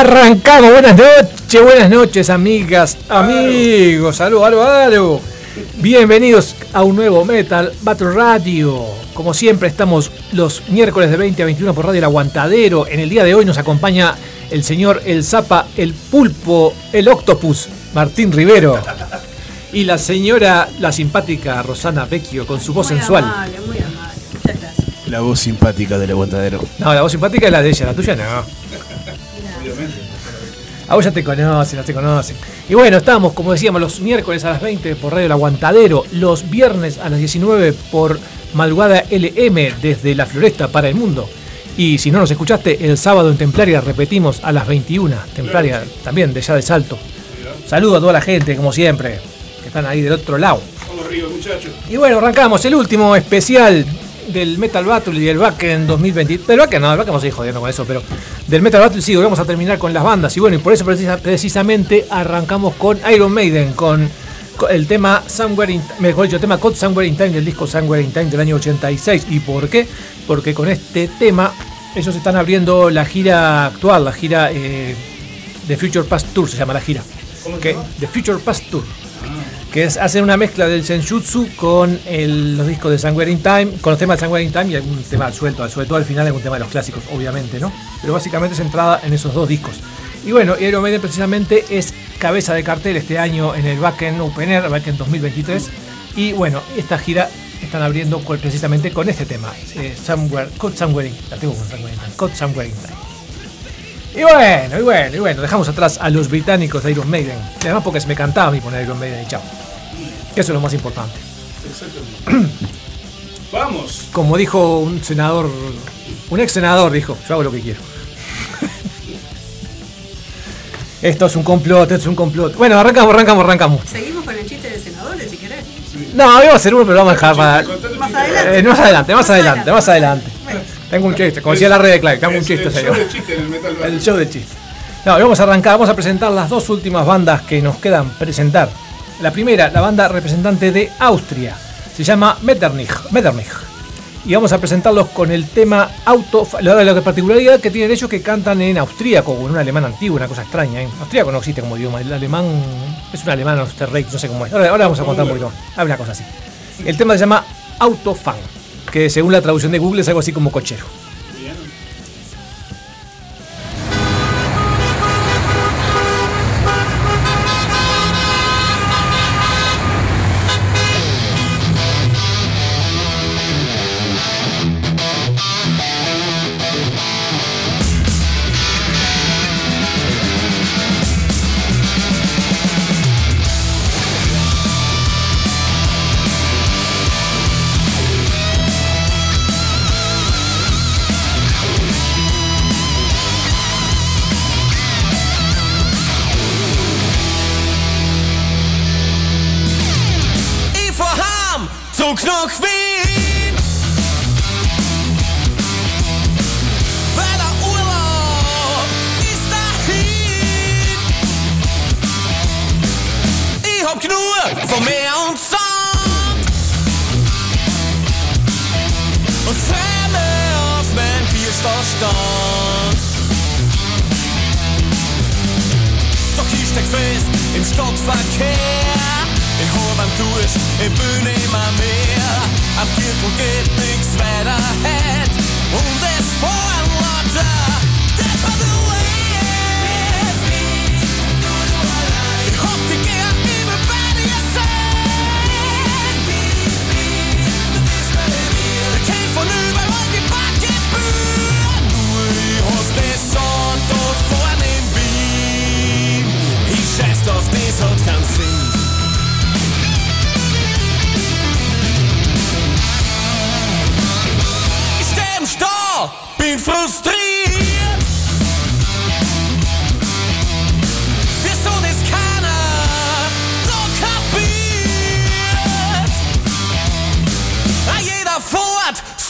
Arrancamos, buenas noches, buenas noches amigas, amigos, salud, aló, aló. Bienvenidos a un nuevo Metal Battle Radio. Como siempre estamos los miércoles de 20 a 21 por Radio El Aguantadero. En el día de hoy nos acompaña el señor El Zapa, el Pulpo, el Octopus, Martín Rivero. Y la señora, la simpática Rosana Vecchio con su voz muy sensual. Amable, muy amable. Muchas gracias. La voz simpática del aguantadero. No, la voz simpática es la de ella, la tuya no. A vos ya te conocen, ya te conocen. Y bueno, estamos, como decíamos, los miércoles a las 20 por Radio El Aguantadero, los viernes a las 19 por Madrugada LM desde la Floresta para el Mundo. Y si no nos escuchaste, el sábado en Templaria repetimos a las 21. Templaria también, de ya de salto. Saludo a toda la gente, como siempre, que están ahí del otro lado. Vamos arriba, muchachos. Y bueno, arrancamos el último especial del Metal Battle y del Backend 2020. Del Backend no, del Backend vamos a ir jodiendo con eso, pero del Metal Battle sí, vamos a terminar con las bandas. Y bueno, y por eso precisa- precisamente arrancamos con Iron Maiden, con, el tema Somewhere in mejor dicho, el tema Code Somewhere in Time del disco Somewhere in Time del año 86. ¿Y por qué? Porque con este tema ellos están abriendo la gira actual, la gira eh, The Future Past Tour se llama la gira. que, The Future Past Tour que es hacer una mezcla del senjutsu con los discos de Sanguine in Time, con los temas de Sanguine in Time y algún tema suelto, sobre todo al final algún tema de los clásicos, obviamente, ¿no? Pero básicamente es centrada en esos dos discos. Y bueno, Iron Maiden precisamente es cabeza de cartel este año en el Backend Open Air, Backend 2023. Y bueno, esta gira están abriendo precisamente con este tema, eh, Somewhere, Code Somewhere in, Somewhere Time, Code Somewhere Time. Y bueno, y bueno, y bueno, dejamos atrás a los británicos de Iron Maiden. Y Además porque se me cantaba a mí poner Iron Maiden y chao. Que eso es lo más importante. Vamos. Como dijo un senador, un ex senador dijo, yo hago lo que quiero. Esto es un complot, esto es un complot. Bueno, arrancamos, arrancamos, arrancamos. Seguimos con el chiste de senadores, si querés. No, iba a hacer uno, pero lo vamos a dejar para... Más adelante. Eh, más adelante, más adelante, más adelante. Bueno, Tengo un chiste, como decía la red de Clark, tengo un Es chiste, el señor. El show de chiste. No, vamos a arrancar, vamos a presentar las dos últimas bandas que nos quedan presentar. La primera, la banda representante de Austria, se llama Metternich. Metternich. Y vamos a presentarlos con el tema Auto. La, la particularidad que tienen ellos que cantan en austríaco o en un alemán antiguo, una cosa extraña. ¿eh? Austríaco no existe como idioma, el alemán es un alemán Österreich, no sé cómo es. Ahora, ahora vamos a contar un poquito más. Una cosa así. El tema se llama Autofan, que según la traducción de Google es algo así como cochero.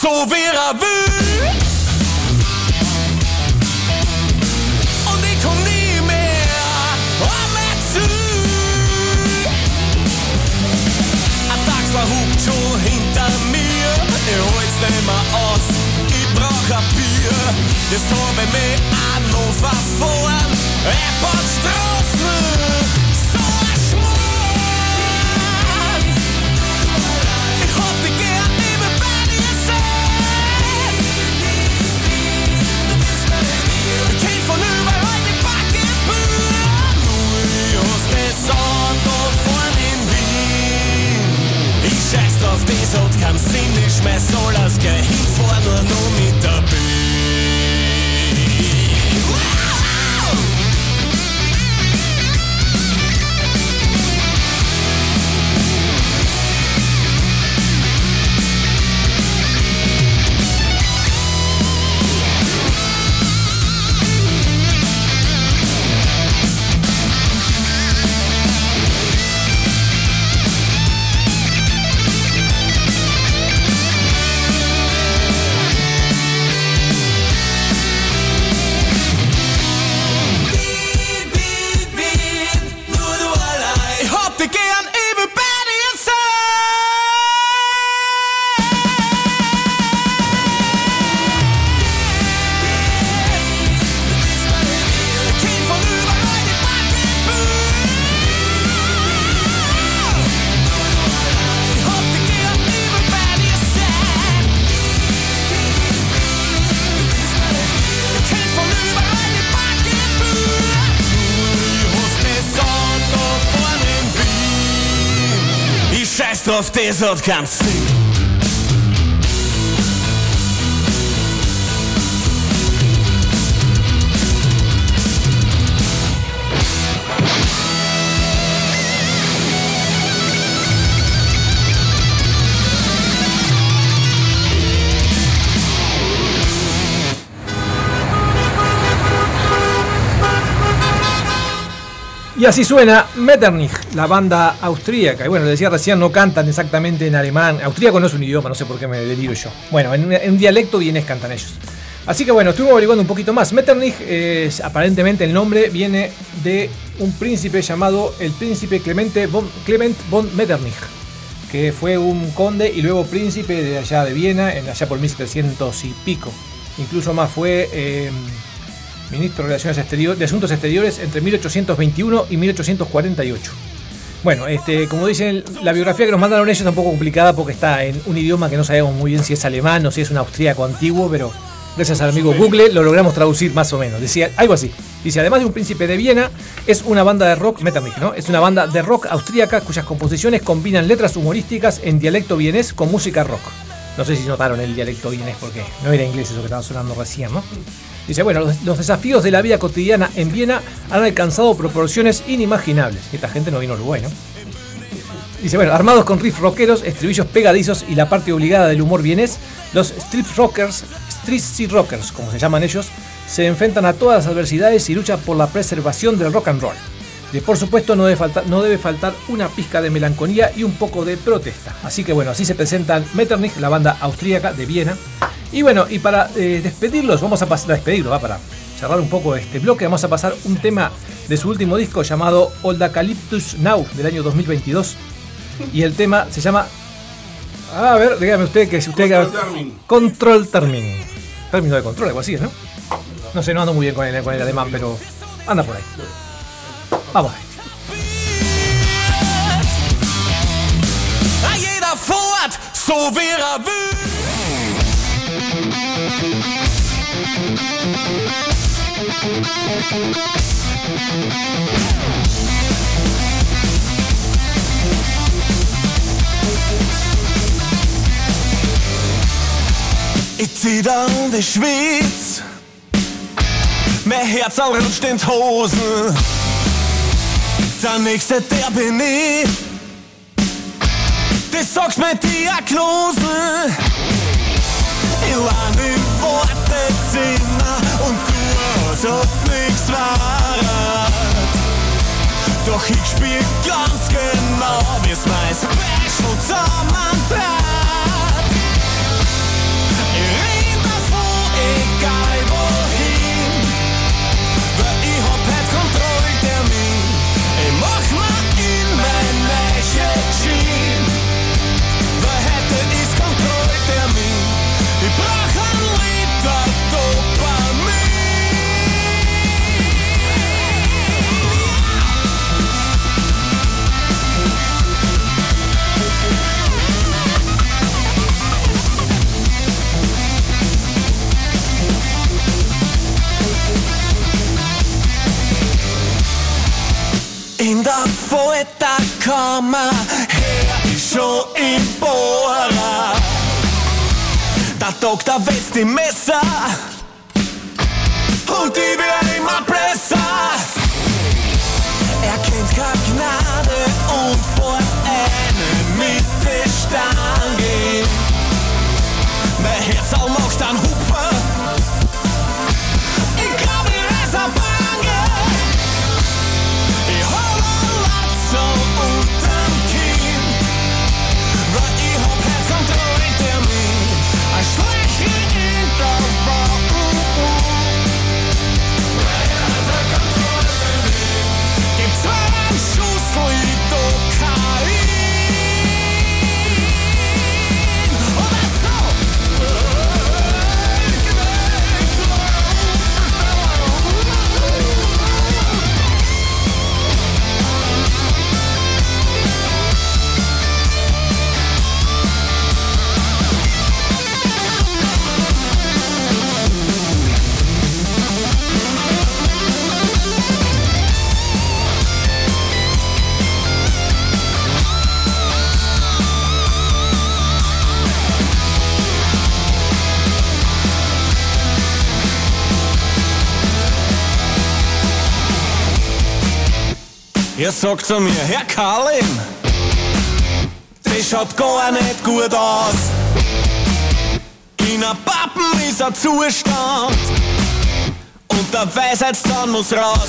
Så vera vu! Och det kom ni med Amatsu! Att axla ihop tjo hintar mer och ett oss i bra byer. Det står med mig att nå vad en är på. auf die Haut kannst sie nicht mehr, soll das gehen, fahr nur noch mit der Bühne. upstairs, I can't sleep. Y así suena Metternich, la banda austríaca. Y bueno, le decía recién, no cantan exactamente en alemán. Austríaco no es un idioma, no sé por qué me deliro yo. Bueno, en, dialecto vienes cantan ellos. Así que bueno, estuvimos averiguando un poquito más. Metternich, es, aparentemente el nombre viene de un príncipe llamado el príncipe Clemente von, Clement von Metternich, que fue un conde y luego príncipe de allá de Viena, en allá por 1700 y pico. Incluso más fue eh, ministro de Relaciones Exteriores, de Asuntos Exteriores entre 1821 y 1848. Bueno, este, como dicen, la biografía que nos mandaron ellos es un poco complicada porque está en un idioma que no sabemos muy bien si es alemán o si es un austríaco antiguo, pero gracias al amigo Google lo logramos traducir más o menos. Decía algo así. Dice, además de un príncipe de Viena, es una banda de rock, Metternich, ¿no? Es una banda de rock austríaca cuyas composiciones combinan letras humorísticas en dialecto vienés con música rock. No sé si notaron el dialecto vienés porque no era inglés eso que estaba sonando recién, ¿no? Dice, bueno, los, desafíos de la vida cotidiana en Viena han alcanzado proporciones inimaginables. Esta gente no vino a Uruguay, ¿no? Dice, bueno, armados con riffs rockeros, estribillos pegadizos y la parte obligada del humor vienés, los street rockers, street sea rockers, como se llaman ellos, se enfrentan a todas las adversidades y luchan por la preservación del rock and roll. Y por supuesto no debe, faltar, no debe faltar una pizca de melancolía y un poco de protesta. Así que bueno, así se presentan Metternich, la banda austríaca de Viena. Y bueno, y para eh, despedirlos, vamos a pasar a despedirlos, va para cerrar un poco este bloque, vamos a pasar un tema de su último disco llamado Oldacaliptus Now del año 2022. Y el tema se llama. A ver, dígame usted que si usted. Control Termin. Control Termin. Término de control, algo así, ¿no? No sé, no ando muy bien con el, con el alemán, pero anda por ahí. Bye bye. Jeder fort, so wer er will. Ich zieh dann die Schweiz, mehr Herz an Rutsch den Hosen. Der nächste, der bin ich. Das sagst mir Diagnose. Ich war im Wartezimmer und du hast ob nichts war. Doch ich spiel ganz genau, wie's mein Special zusammentrat. In der Folterkammer her schon im Bohrer. Der Doktor wetzt die Messer und die wird immer besser. Er kennt keine Gnade und fort eine mit der Stange. Mein Herz Er sagt zu mir, Herr Carlin, das schaut gar nicht gut aus. In a Pappen ist ein Zustand und der Weisheitszahn muss raus.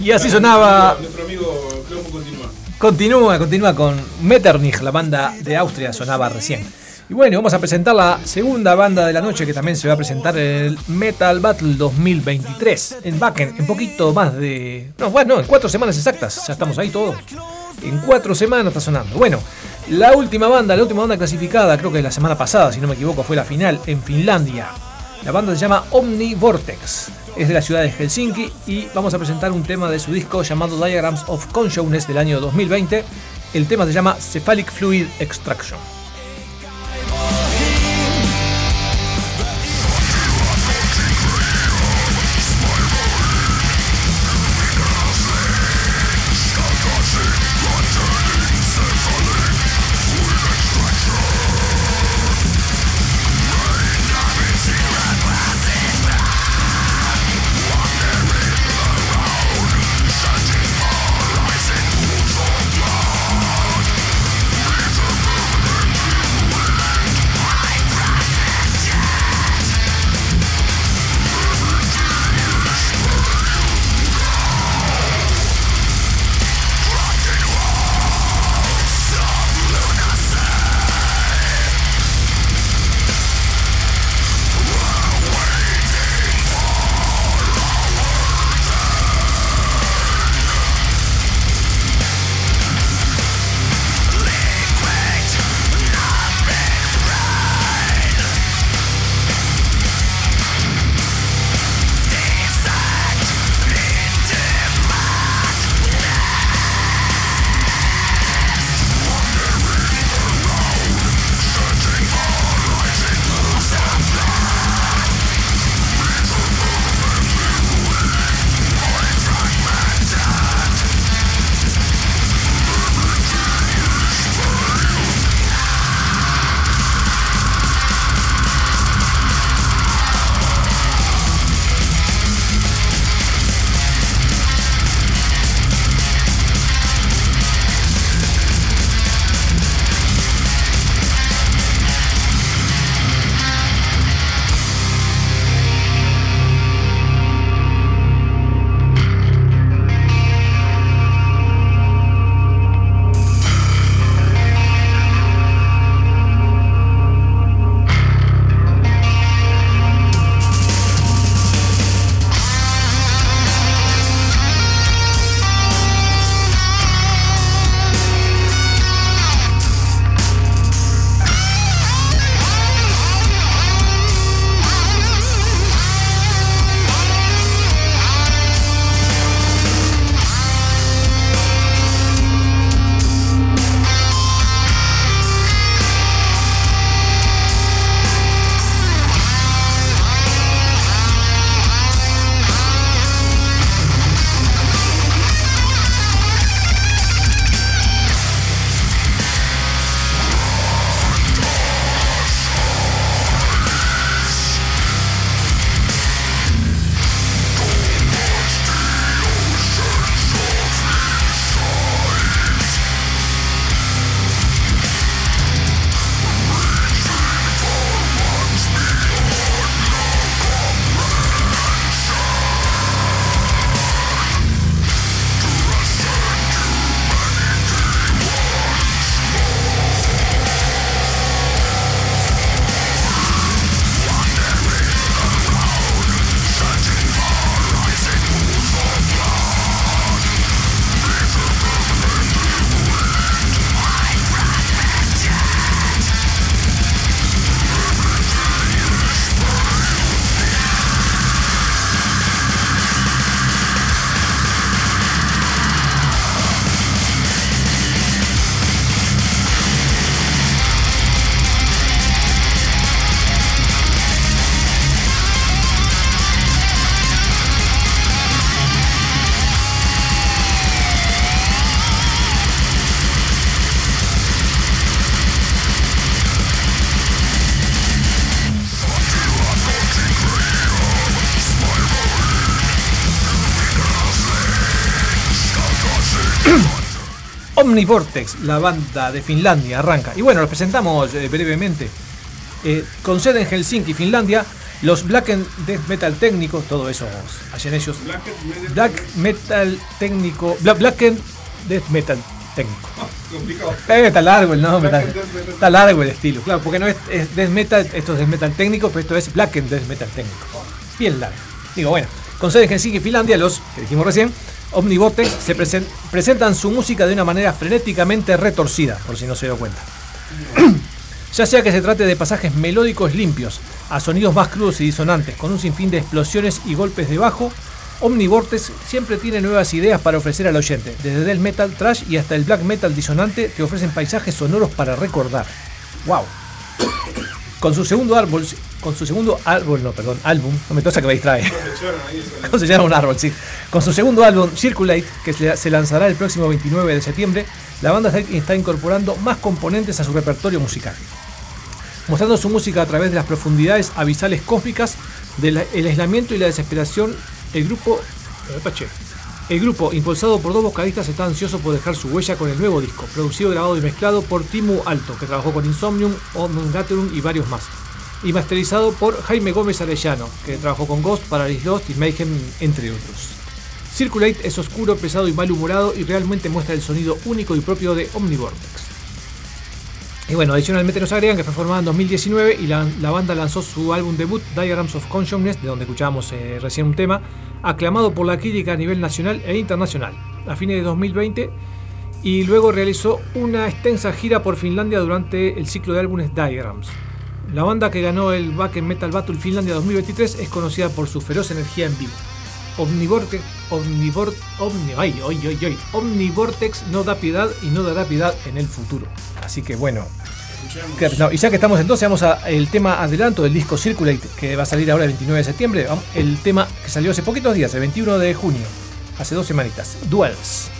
Y así sonaba. Nuestro amigo Clomo continúa. Continúa, continúa con Metternich, la banda de Austria, sonaba recién. Y bueno, vamos a presentar la segunda banda de la noche que también se va a presentar en el Metal Battle 2023 en Wacken, en poquito más de. No, bueno, no, en cuatro semanas exactas, ya estamos ahí todos. En cuatro semanas está sonando. Bueno, la última banda, la última banda clasificada, creo que la semana pasada, si no me equivoco, fue la final en Finlandia. La banda se llama Omni Vortex, es de la ciudad de Helsinki y vamos a presentar un tema de su disco llamado Diagrams of Consciousness del año 2020. El tema se llama Cephalic Fluid Extraction. Omnivortex, la banda de Finlandia, arranca. Y bueno, los presentamos eh, brevemente. Eh, con sede en Helsinki, Finlandia, los Black and Death Metal técnicos, todo eso hacen ellos. Black Metal. Black Metal técnico, Black, Black and Death Metal técnico. Ah, complicado. Eh, está largo el nombre, está, largo el estilo, claro, porque no es, es Death Metal, esto es Death Metal técnico, pero esto es Black and Death Metal técnico. Bien largo. Digo, bueno, con sede en Helsinki, Finlandia, los que dijimos recién, Omnivortex se presen- presentan su música de una manera frenéticamente retorcida, por si no se dio cuenta. ya sea que se trate de pasajes melódicos limpios, a sonidos más crudos y disonantes, con un sinfín de explosiones y golpes de bajo, Omnivortex siempre tiene nuevas ideas para ofrecer al oyente. Desde death metal, trash y hasta el black metal disonante te ofrecen paisajes sonoros para recordar. ¡Wow! Con su segundo árbol, con su segundo árbol, no, perdón, álbum, no me tosa que me distrae. Se echaron ahí, eso. ¿Cómo se llama un árbol? Sí. Con su segundo álbum, Circulate, que se lanzará el próximo 29 de septiembre, la banda está- incorporando más componentes a su repertorio musical. Mostrando su música a través de las profundidades abisales cósmicas del el aislamiento y la desesperación, el grupo. El grupo, impulsado por dos vocalistas, está ansioso por dejar su huella con el nuevo disco, producido, grabado y mezclado por Timu Alto, que trabajó con Insomnium, Omnium Gatherum y varios más. Y masterizado por Jaime Gómez Arellano, que trabajó con Ghost, Paradise Lost y Mayhem, entre otros. Circulate es oscuro, pesado y malhumorado y realmente muestra el sonido único y propio de Omnivortex. Y bueno, adicionalmente nos agregan que fue formada en 2019 y la, la banda lanzó su álbum debut, Diagrams of Consciousness, de donde escuchábamos eh, recién un tema, aclamado por la crítica a nivel nacional e internacional, a fines de 2020, y luego realizó una extensa gira por Finlandia durante el ciclo de álbumes Diagrams. La banda que ganó el Back in Metal Battle Finlandia 2023 es conocida por su feroz energía en vivo. Omnivortex, Omnivor, Omni, ay, ay, ay, ay, Omnivortex no da piedad y no dará piedad en el futuro. Así que bueno, que- no, y ya que estamos entonces, vamos al tema adelanto del disco Circulate, que va a salir ahora el 29 de septiembre. El tema que salió hace poquitos días, el 21 de junio, hace dos semanitas. Duels.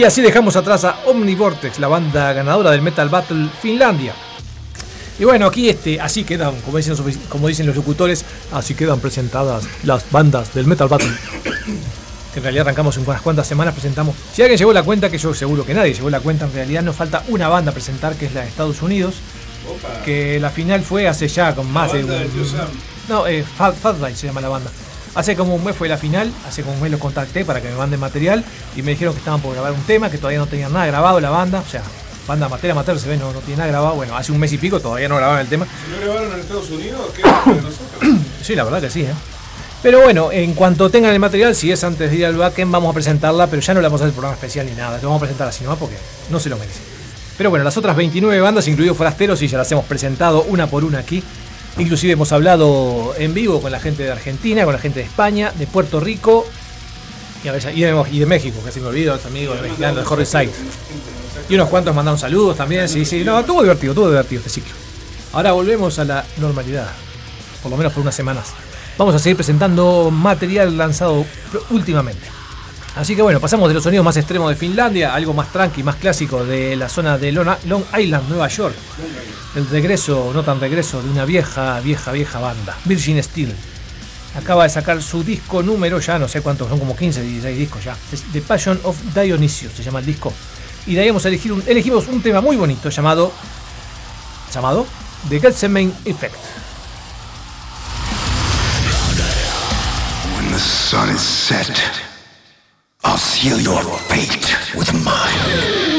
Y así dejamos atrás a Omnivortex, la banda ganadora del Metal Battle Finlandia. Y bueno, aquí este, así quedan, como dicen, los ofici- como dicen los locutores, así quedan presentadas las bandas del Metal Battle. Que en realidad arrancamos en unas cuantas semanas, presentamos. Si alguien llevó la cuenta, que yo seguro que nadie llevó la cuenta, en realidad nos falta una banda a presentar, que es la de Estados Unidos, Opa. que la final fue hace ya con más de banda un... Sam. No, eh, Fat, Fat se llama la banda. Hace como un mes fue la final, hace como un mes los contacté para que me manden material y me dijeron que estaban por grabar un tema, que todavía no tenían nada grabado la banda, o sea, banda amateur, amateur se ve, no, no tiene nada grabado, bueno, hace un mes y pico todavía no grababan el tema. Si no grabaron en Estados Unidos, ¿qué nosotros? Sí, la verdad que sí, ¿eh? Pero bueno, en cuanto tengan el material, si es antes de ir al backend, vamos a presentarla, pero ya no le vamos a hacer programa especial ni nada, lo vamos a presentar así nomás porque no se lo merece. Pero bueno, las otras 29 bandas, incluidos Forasteros, y ya las hemos presentado una por una aquí. Inclusive hemos hablado en vivo con la gente de Argentina, con la gente de España, de Puerto Rico y, a ver, y, de, y de México, que se me olvidó, los amigos de mexicanos de Horror Y unos cuantos mandaron saludos también, sí, sí, no, estuvo divertido, estuvo divertido este ciclo. Ahora volvemos a la normalidad, por lo menos por unas semanas. Vamos a seguir presentando material lanzado últimamente. Así que bueno, pasamos de los sonidos más extremos de Finlandia algo más tranqui, más clásico de la zona de Long Island, Nueva York. El regreso, no tan regreso, de una vieja, vieja, vieja banda, Virgin Steel. Acaba de sacar su disco número, ya no sé cuántos, son como 15, 16 discos ya. The Passion of Dionysius se llama el disco. Y de ahí vamos a elegir un, elegimos un tema muy bonito llamado. llamado The Gethsemane Effect. When the sun is set, I'll seal your fate with mine.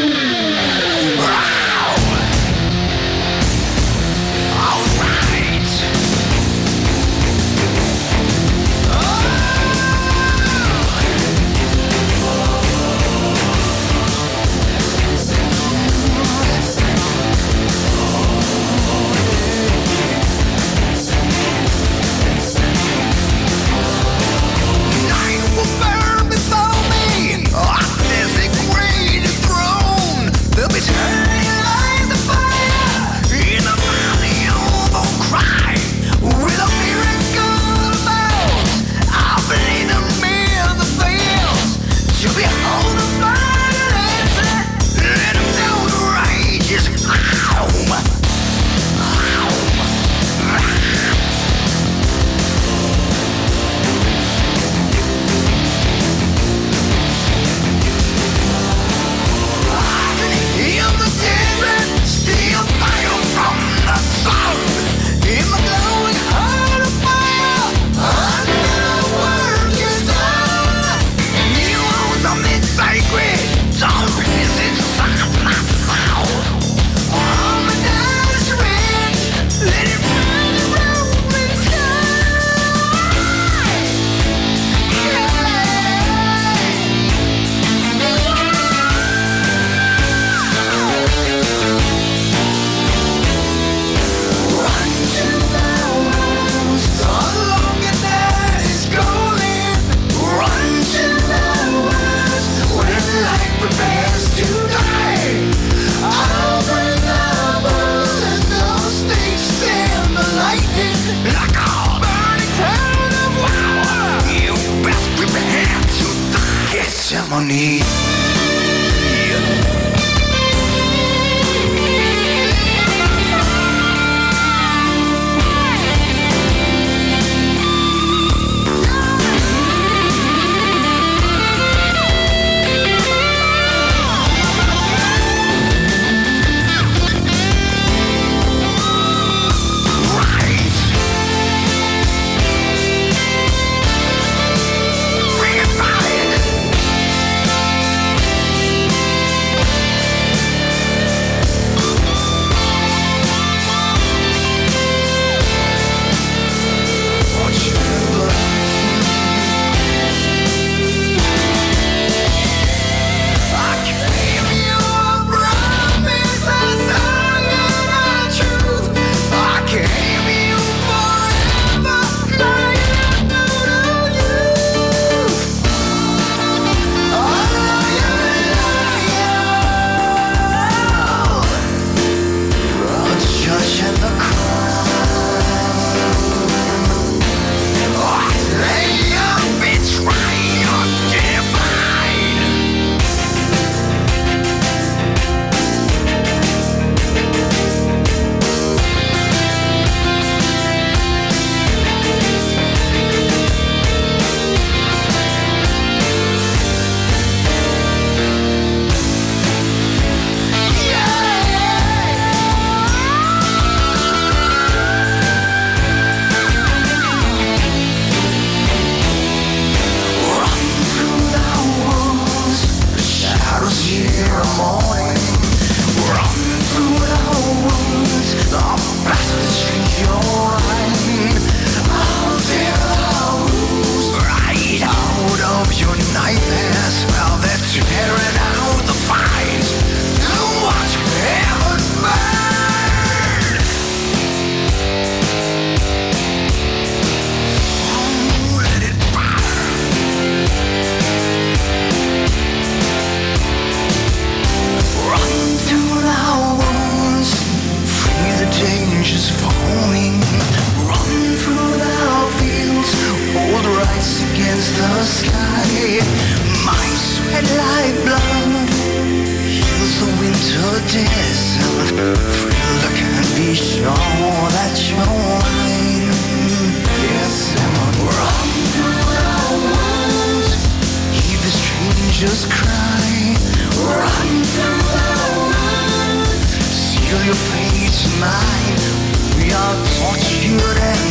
I'll touch your end.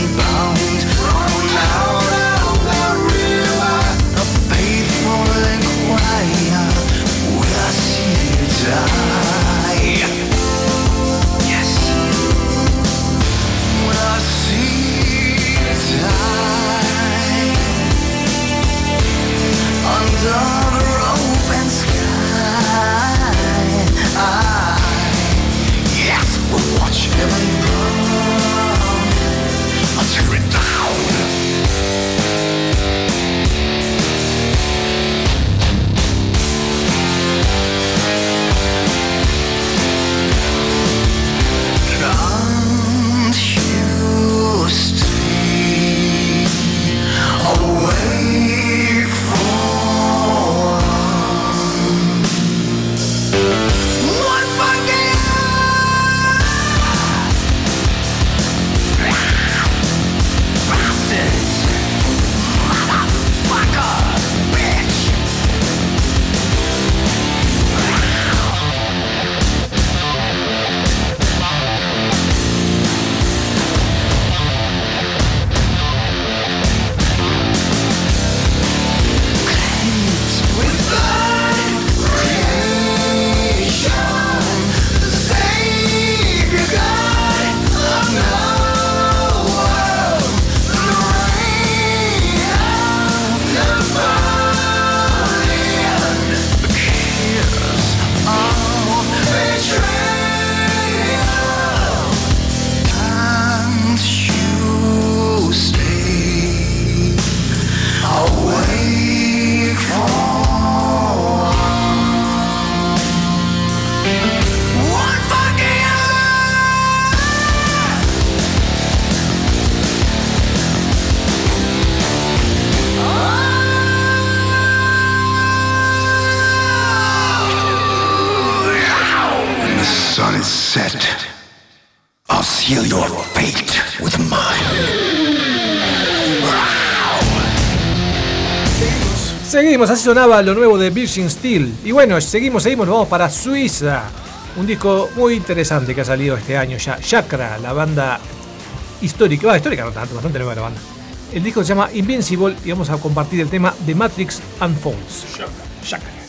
Seguimos, así sonaba lo nuevo de Virgin Steel. Y bueno, seguimos, seguimos, vamos para Suiza. Un disco muy interesante que ha salido este año ya. Chakra, la banda histórica. Va, histórica no tanto, bastante nueva la banda. El disco se llama Invincible y vamos a compartir el tema The Matrix Unfolds. Chakra. Thank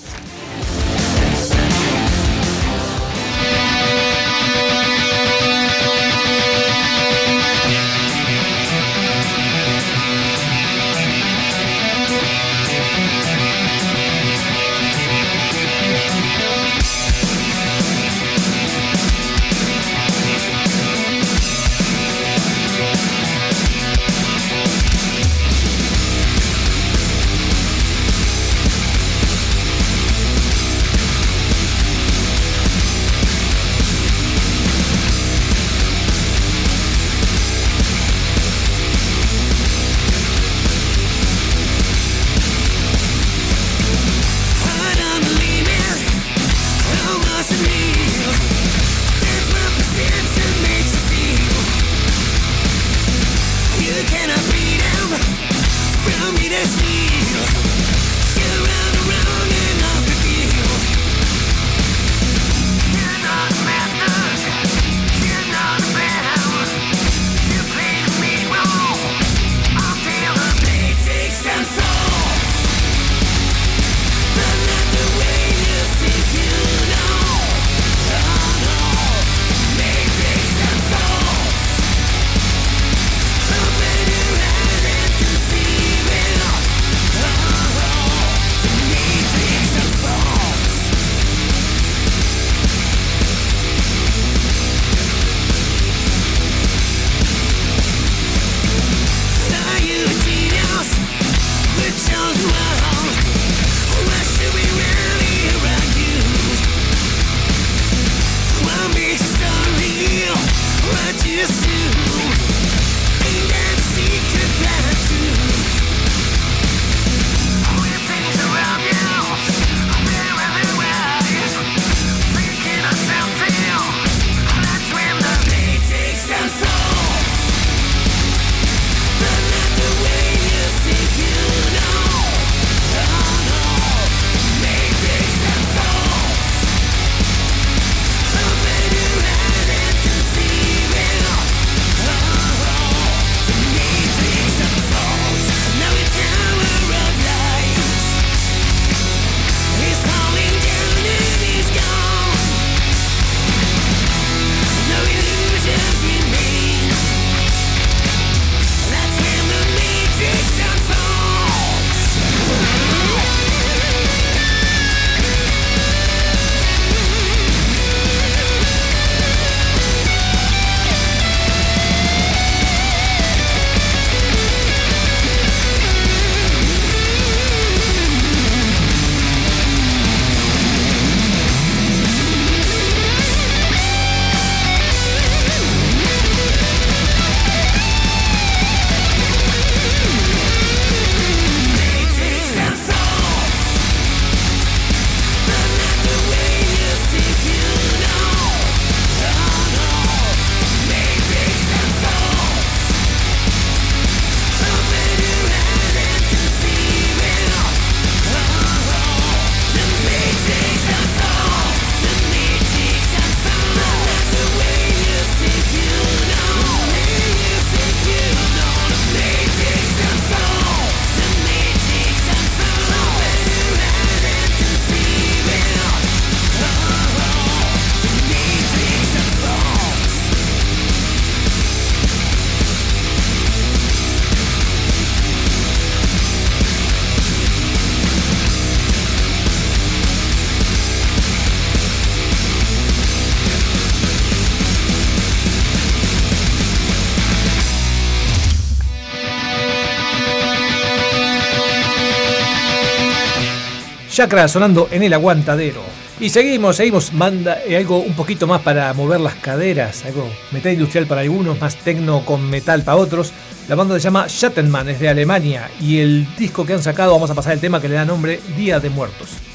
Sonando en el aguantadero. Y seguimos, seguimos, manda eh, algo un poquito más para mover las caderas, algo metal industrial para algunos, más tecno con metal para otros. La banda se llama Schattenman, es de Alemania y el disco que han sacado, vamos a pasar el tema que le da nombre Día de Muertos.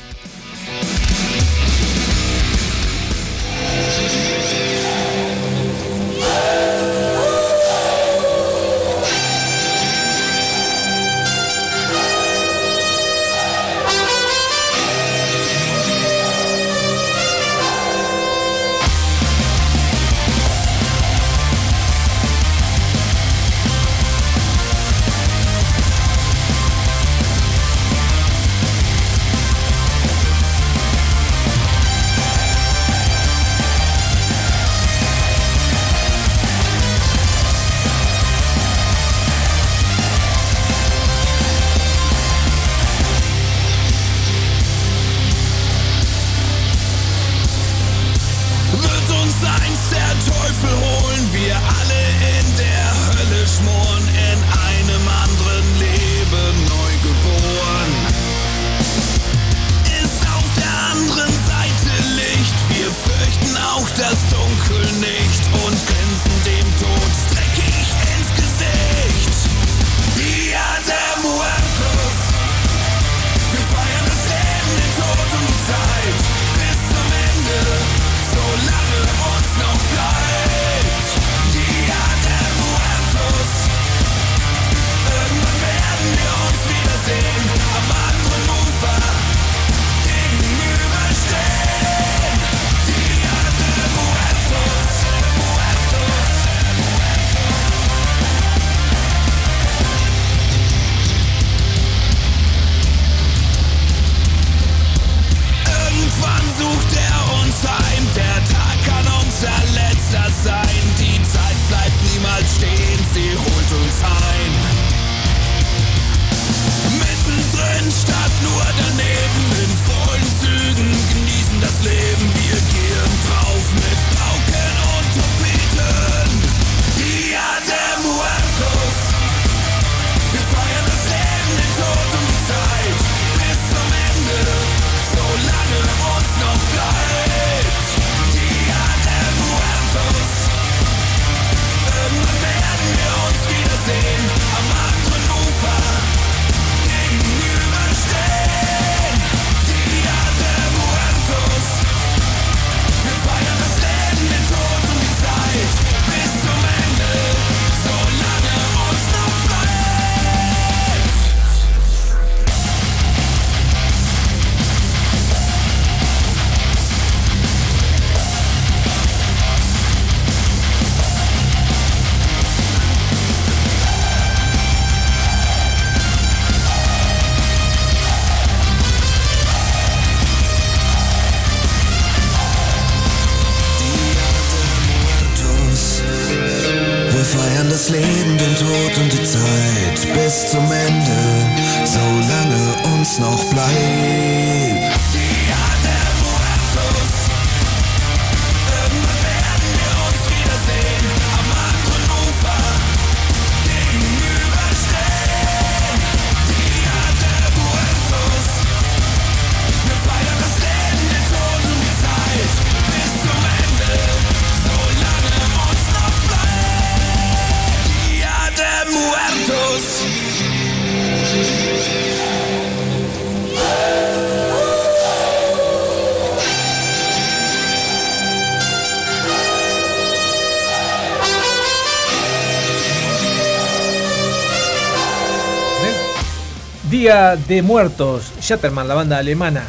De Muertos, Shatterman, la banda alemana.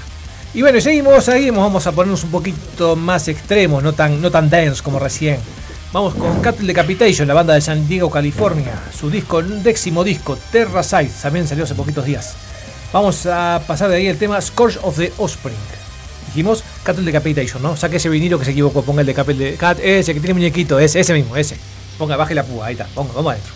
Y bueno, seguimos, seguimos, vamos a ponernos un poquito más extremos, no tan, no tan dance como recién. Vamos con Cattle Decapitation, la banda de San Diego, California. Su disco, décimo disco, Terra Side, también salió hace poquitos días. Vamos a pasar de ahí el tema Scourge of the Offspring. Dijimos Cattle Decapitation, ¿no? Saque ese vinilo que se equivocó, ponga el de Cattle de Cat, ese que tiene muñequito, ese, ese mismo, ese. Ponga, baje la púa, ahí está, ponga, vamos adentro.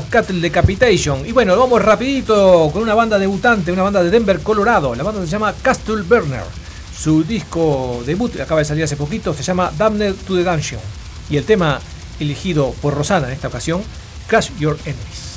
Cattle Decapitation. Y bueno, vamos rapidito con una banda debutante, una banda de Denver, Colorado. La banda se llama Castle Burner. Su disco debut acaba de salir hace poquito, se llama Damned to the Dungeon. Y el tema elegido por Rosana en esta ocasión, Crash Your Enemies.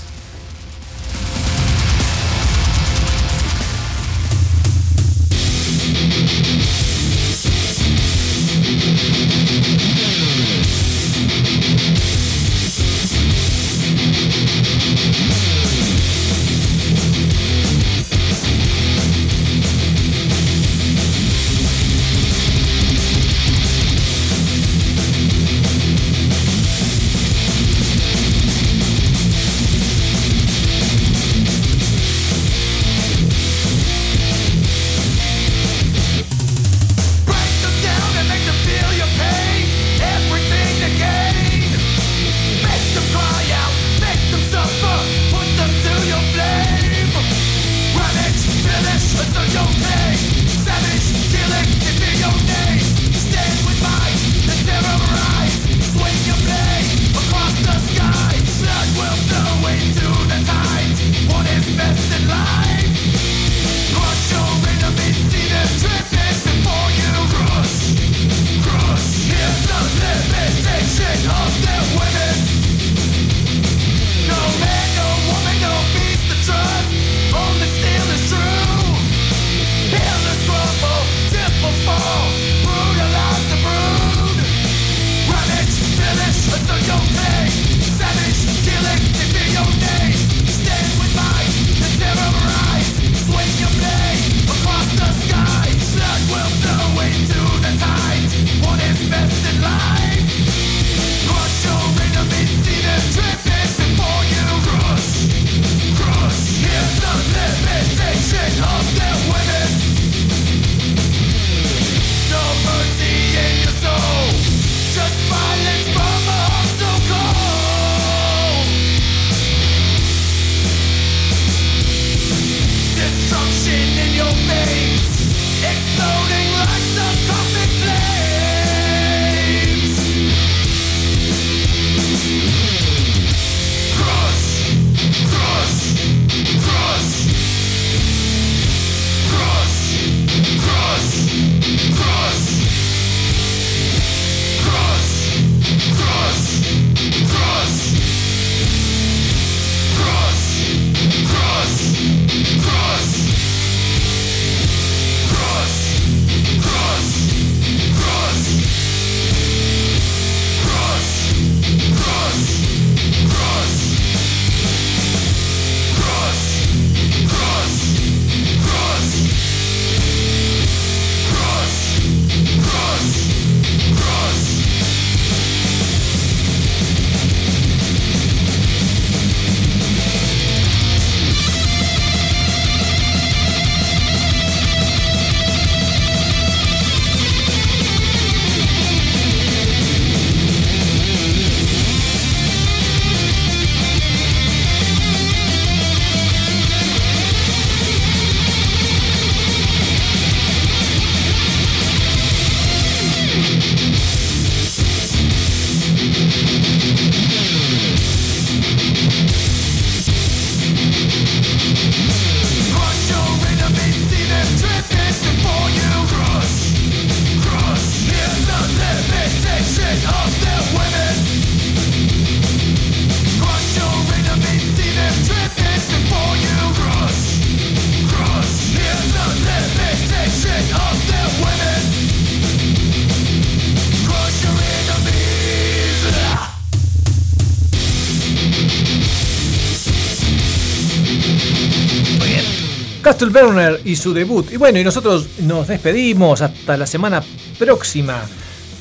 Castle y su debut. Y bueno, y nosotros nos despedimos hasta la semana próxima.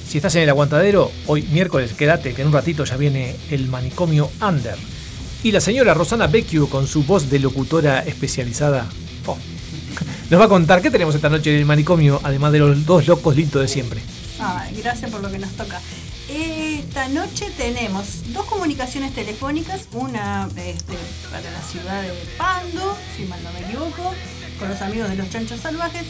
Si estás en el aguantadero, hoy miércoles, quédate que en un ratito ya viene el manicomio Under. Y la señora Rosana Becchio con su voz de locutora especializada. nos va a contar qué tenemos esta noche en el manicomio, además de los dos locos lindos de siempre. Gracias por lo que nos toca. Esta noche tenemos dos comunicaciones telefónicas, una este, para la ciudad de Pando, si mal no me equivoco, con los amigos de los chanchos salvajes,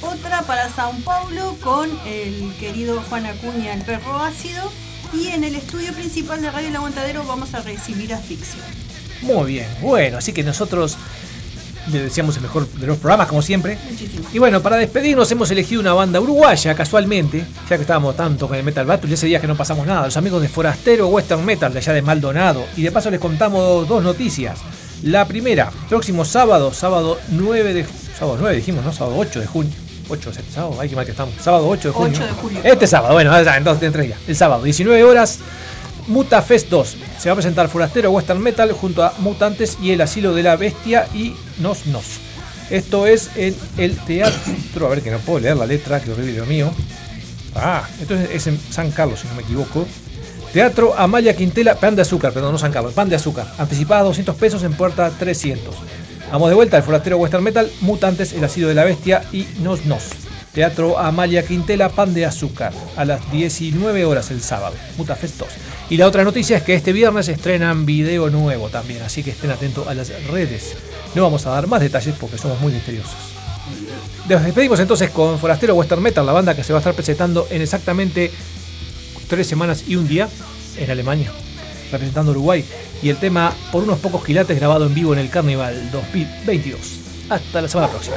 otra para Sao Paulo con el querido Juan Acuña, el perro ácido, Y en el estudio principal de Radio El Aguantadero vamos a recibir a Ficción. Muy bien, bueno, así que nosotros le deseamos el mejor de los programas, como siempre. Muchísimo. Y bueno, para despedirnos hemos elegido una banda uruguaya, casualmente, ya que estábamos tanto con el Metal Battle y ese día que no pasamos nada. Los amigos de Forastero Western Metal, de allá de Maldonado. Y de paso les contamos dos noticias. La primera, próximo sábado, sábado 9 de... Sábado 9 dijimos, ¿no? Sábado 8 de junio. 8 es este sábado, ay, qué mal que estamos. Sábado 8 de junio. 8 de julio. Este sábado, bueno, entonces en tres días. El sábado, 19 horas, Muta Fest 2. Se va a presentar Forastero Western Metal junto a Mutantes y el Asilo de la Bestia y Nos Nos. Esto es en el teatro. A ver que no puedo leer la letra, que horrible lo mío. Ah, esto es, en San Carlos, si no me equivoco. Teatro Amalia Quintela, pan de azúcar, perdón, no San Carlos, pan de azúcar. Anticipada 200 pesos en puerta 300. Vamos de vuelta, el forastero Western Metal, Mutantes, el Asilo de la Bestia y Nos Nos. Teatro Amalia Quintela, pan de azúcar, a las 19 horas el sábado, Mutafest 2. Y la otra noticia es que este viernes estrenan video nuevo también, así que estén atentos a las redes. No vamos a dar más detalles porque somos muy misteriosos. Nos despedimos entonces con Forastero Western Metal, la banda que se va a estar presentando en exactamente tres semanas y un día en Alemania, representando Uruguay. Y el tema por unos pocos quilates grabado en vivo en el Carnival 2022. Hasta la semana próxima.